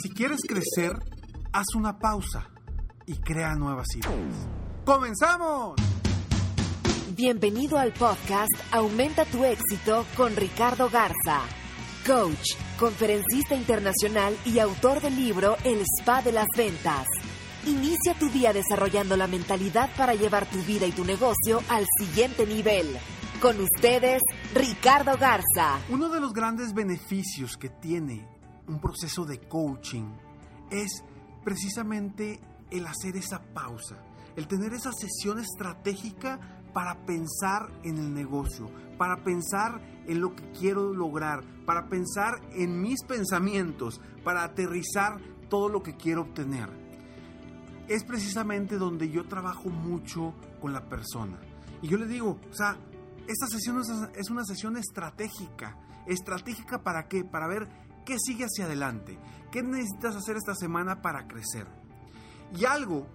Si quieres crecer, haz una pausa y crea nuevas ideas. ¡Comenzamos! Bienvenido al podcast Aumenta tu éxito con Ricardo Garza, coach, conferencista internacional y autor del libro El Spa de las Ventas. Inicia tu día desarrollando la mentalidad para llevar tu vida y tu negocio al siguiente nivel. Con ustedes, Ricardo Garza. Uno de los grandes beneficios que tiene un proceso de coaching es precisamente el hacer esa pausa, el tener esa sesión estratégica para pensar en el negocio, para pensar en lo que quiero lograr, para pensar en mis pensamientos, para aterrizar todo lo que quiero obtener. Es precisamente donde yo trabajo mucho con la persona. Y yo le digo, o sea, esta sesión es una sesión estratégica. ¿Estratégica para qué? Para ver ¿Qué sigue hacia adelante? ¿Qué necesitas hacer esta semana para crecer? Y algo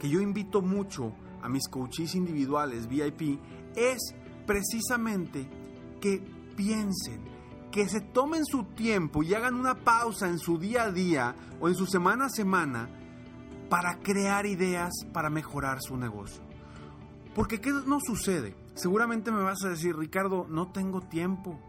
que yo invito mucho a mis coaches individuales VIP es precisamente que piensen, que se tomen su tiempo y hagan una pausa en su día a día o en su semana a semana para crear ideas para mejorar su negocio. Porque ¿qué no sucede? Seguramente me vas a decir, Ricardo, no tengo tiempo.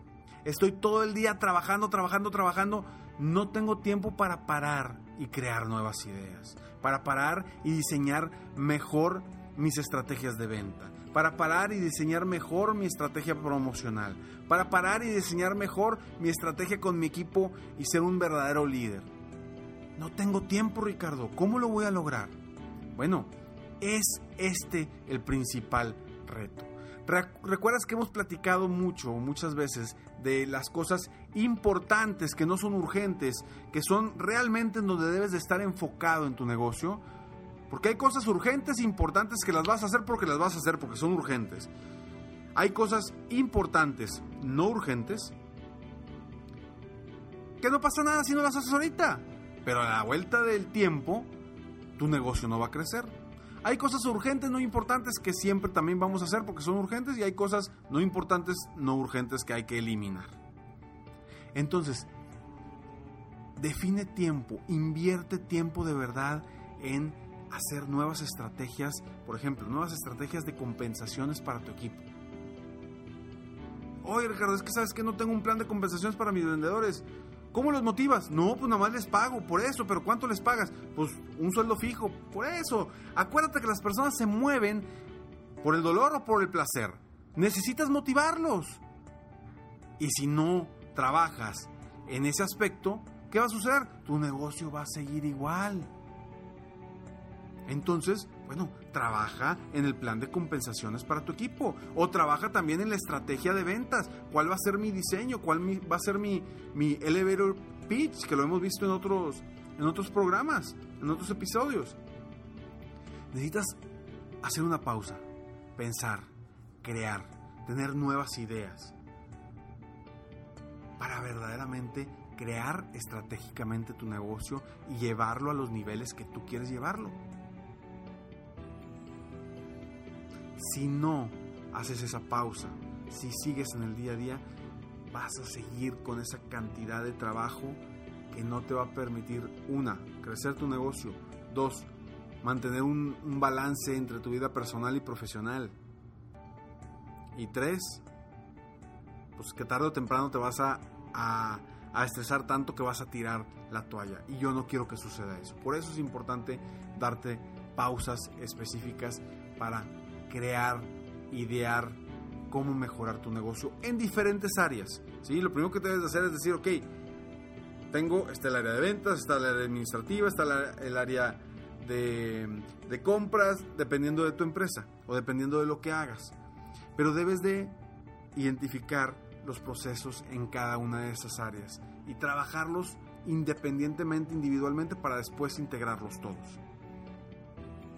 Estoy todo el día trabajando, trabajando, trabajando. No tengo tiempo para parar y crear nuevas ideas. Para parar y diseñar mejor mis estrategias de venta. Para parar y diseñar mejor mi estrategia promocional. Para parar y diseñar mejor mi estrategia con mi equipo y ser un verdadero líder. No tengo tiempo, Ricardo. ¿Cómo lo voy a lograr? Bueno, es este el principal reto. Recuerdas que hemos platicado mucho, muchas veces, de las cosas importantes que no son urgentes, que son realmente en donde debes de estar enfocado en tu negocio. Porque hay cosas urgentes e importantes que las vas a hacer porque las vas a hacer porque son urgentes. Hay cosas importantes, no urgentes, que no pasa nada si no las haces ahorita. Pero a la vuelta del tiempo, tu negocio no va a crecer. Hay cosas urgentes, no importantes, que siempre también vamos a hacer porque son urgentes y hay cosas no importantes, no urgentes que hay que eliminar. Entonces, define tiempo, invierte tiempo de verdad en hacer nuevas estrategias, por ejemplo, nuevas estrategias de compensaciones para tu equipo. Oye, Ricardo, es que sabes que no tengo un plan de compensaciones para mis vendedores. ¿Cómo los motivas? No, pues nada más les pago, por eso, pero ¿cuánto les pagas? Pues un sueldo fijo, por eso. Acuérdate que las personas se mueven por el dolor o por el placer. Necesitas motivarlos. Y si no trabajas en ese aspecto, ¿qué va a suceder? Tu negocio va a seguir igual. Entonces, bueno, trabaja en el plan de compensaciones para tu equipo o trabaja también en la estrategia de ventas. ¿Cuál va a ser mi diseño? ¿Cuál va a ser mi, mi elevator pitch? Que lo hemos visto en otros, en otros programas, en otros episodios. Necesitas hacer una pausa, pensar, crear, tener nuevas ideas para verdaderamente crear estratégicamente tu negocio y llevarlo a los niveles que tú quieres llevarlo. Si no haces esa pausa, si sigues en el día a día, vas a seguir con esa cantidad de trabajo que no te va a permitir, una, crecer tu negocio, dos, mantener un, balance entre tu vida personal y profesional, y tres, pues que tarde o temprano te vas a a, a estresar tanto que vas a tirar la toalla. Y yo no quiero que suceda eso. Por eso es importante darte pausas específicas para crear, idear cómo mejorar tu negocio en diferentes áreas. ¿sí? Lo primero que debes hacer es decir, ok, tengo, está el área de ventas, está el área administrativa, está el área de, de compras, dependiendo de tu empresa o dependiendo de lo que hagas. Pero debes de identificar los procesos en cada una de esas áreas y trabajarlos independientemente, individualmente, para después integrarlos todos.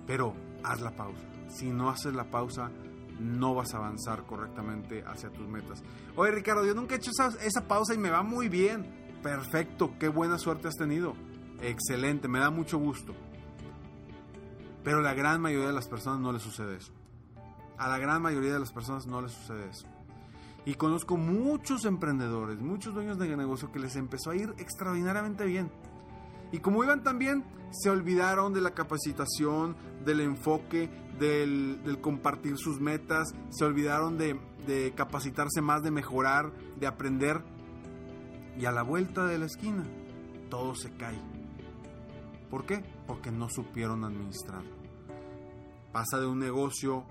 Pero haz la pausa. Si no haces la pausa, no vas a avanzar correctamente hacia tus metas. Oye Ricardo, yo nunca he hecho esa, esa pausa y me va muy bien. Perfecto, qué buena suerte has tenido. Excelente, me da mucho gusto. Pero la gran mayoría de las personas no les sucede eso. A la gran mayoría de las personas no les sucede eso. Y conozco muchos emprendedores, muchos dueños de negocio que les empezó a ir extraordinariamente bien. Y como iban tan bien, se olvidaron de la capacitación, del enfoque, del, compartir sus metas, se olvidaron de, capacitarse más, de mejorar, de aprender. Y a la vuelta de la esquina, todo se cae. ¿Por qué? Porque no supieron administrarlo. Pasa de un negocio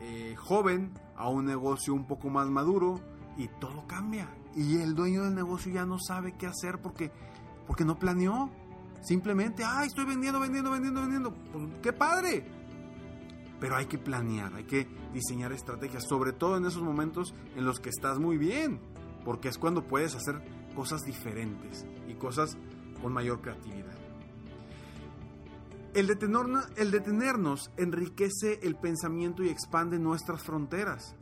eh, joven a un negocio un poco más maduro y todo cambia. Y el dueño del negocio ya no sabe qué hacer porque, porque no planeó. Simplemente, ay, estoy vendiendo, vendiendo, vendiendo, vendiendo. Pues, ¡Qué padre! Pero hay que planear, hay que diseñar estrategias, sobre todo en esos momentos en los que estás muy bien, porque es cuando puedes hacer cosas diferentes y cosas con mayor creatividad. El, detenernos, enriquece el pensamiento y expande nuestras fronteras.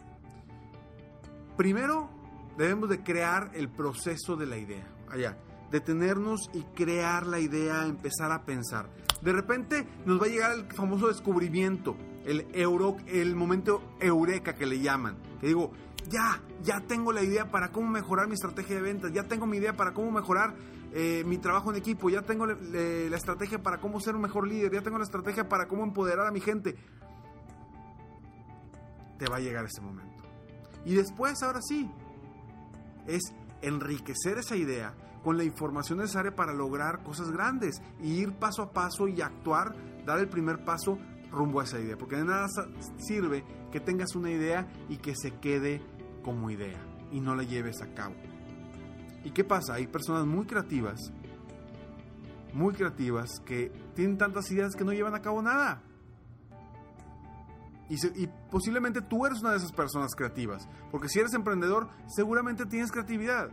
Primero, debemos de crear el proceso de la idea. Allá, detenernos y crear la idea, empezar a pensar. De repente nos va a llegar el famoso descubrimiento, el, euro, el momento eureka que le llaman. Que digo, ya, ya tengo la idea para cómo mejorar mi estrategia de ventas, ya tengo mi idea para cómo mejorar eh, mi trabajo en equipo, ya tengo la estrategia para cómo ser un mejor líder, ya tengo la estrategia para cómo empoderar a mi gente. Te va a llegar ese momento. Y después, ahora sí, es enriquecer esa idea con la información necesaria para lograr cosas grandes y ir paso a paso y actuar, dar el primer paso rumbo a esa idea. Porque de nada sirve que tengas una idea y que se quede como idea y no la lleves a cabo. ¿Y qué pasa? Hay personas muy creativas, muy creativas, que tienen tantas ideas que no llevan a cabo nada. Y, posiblemente tú eres una de esas personas creativas, porque si eres emprendedor, seguramente tienes creatividad.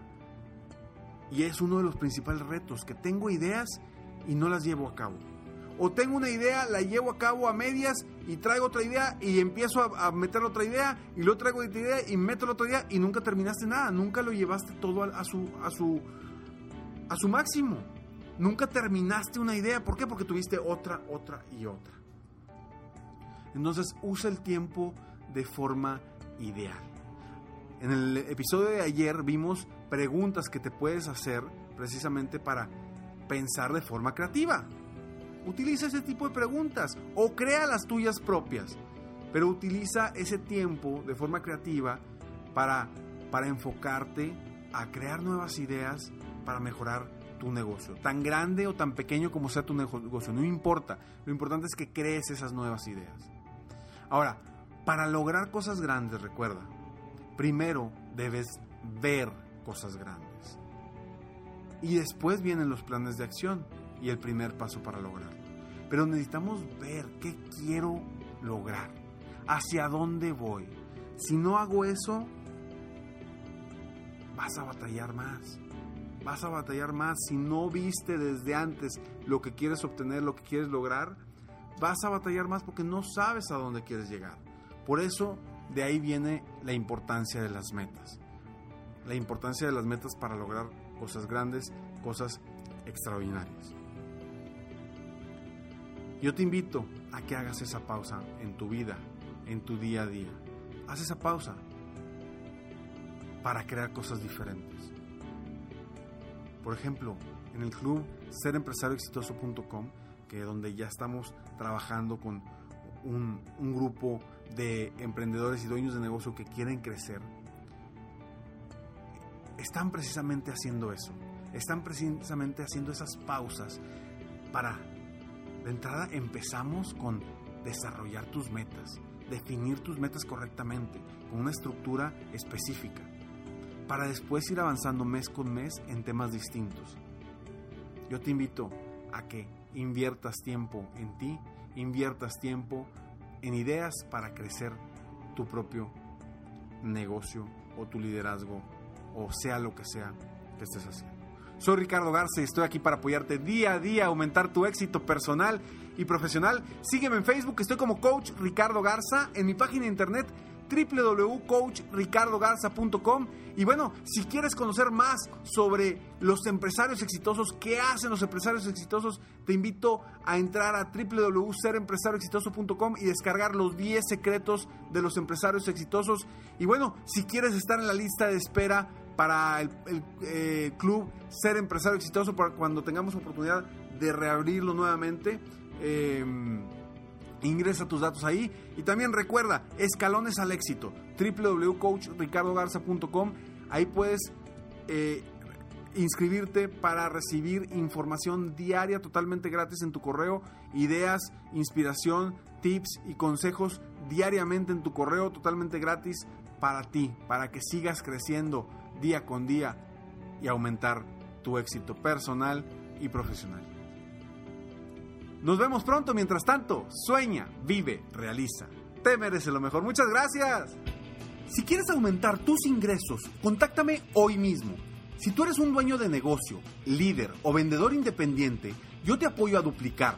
Y es uno de los principales retos, que tengo ideas y no las llevo a cabo o tengo una idea, la llevo a cabo a medias y traigo otra idea y empiezo a, meter otra idea y luego traigo otra idea y meto otra idea y nunca terminaste nada, nunca lo llevaste todo a, su, a, su, a su máximo. Nunca terminaste una idea, ¿por qué? Porque tuviste otra, otra y otra. Entonces usa el tiempo de forma ideal. En el episodio de ayer vimos preguntas que te puedes hacer precisamente para pensar de forma creativa. Utiliza ese tipo de preguntas o crea las tuyas propias, pero utiliza ese tiempo de forma creativa para, para enfocarte a crear nuevas ideas para mejorar tu negocio, tan grande o tan pequeño como sea tu negocio, no importa, lo importante es que crees esas nuevas ideas. Ahora, para lograr cosas grandes, recuerda, primero debes ver cosas grandes. Y después vienen los planes de acción y el primer paso para lograrlo. Pero necesitamos ver qué quiero lograr, hacia dónde voy. Si no hago eso, vas a batallar más. Vas a batallar más. Si no viste desde antes lo que quieres obtener, lo que quieres lograr, vas a batallar más porque no sabes a dónde quieres llegar. Por eso, de ahí viene la importancia de las metas. La importancia de las metas para lograr cosas grandes, cosas extraordinarias. Yo te invito a que hagas esa pausa en tu vida, en tu día a día. Haz esa pausa para crear cosas diferentes. Por ejemplo, en el club serempresarioexitoso.com, que es donde ya estamos trabajando con un, un grupo de emprendedores y dueños de negocio que quieren crecer. están precisamente haciendo eso. Están precisamente haciendo esas pausas para, de entrada, empezamos con desarrollar tus metas, definir tus metas correctamente, con una estructura específica, para después ir avanzando mes con mes en temas distintos. Yo te invito a que inviertas tiempo en ti, inviertas tiempo en ideas para crecer tu propio negocio o tu liderazgo o sea lo que sea que estés haciendo. Soy Ricardo Garza y estoy aquí para apoyarte día a día, aumentar tu éxito personal y profesional. Sígueme en Facebook, estoy como Coach Ricardo Garza, en mi página de internet www.coachricardogarza.com y bueno, si quieres conocer más sobre los empresarios exitosos, qué hacen los empresarios exitosos, te invito a entrar a www.serempresarioexitoso.com y descargar los 10 secretos de los empresarios exitosos. Y bueno, si quieres estar en la lista de espera para el, eh, club Ser Empresario Exitoso, para cuando tengamos oportunidad de reabrirlo nuevamente, eh, Ingresa tus datos ahí y también recuerda, escalones al éxito, www.coachricardogarza.com. Ahí puedes eh, inscribirte para recibir información diaria totalmente gratis en tu correo, ideas, inspiración, tips y consejos diariamente en tu correo totalmente gratis para ti, para que sigas creciendo día con día y aumentar tu éxito personal y profesional. Nos vemos pronto, mientras tanto, sueña, vive, realiza. Te mereces lo mejor. Muchas gracias. Si quieres aumentar tus ingresos, contáctame hoy mismo. Si tú eres un dueño de negocio, líder o vendedor independiente, yo te apoyo a duplicar,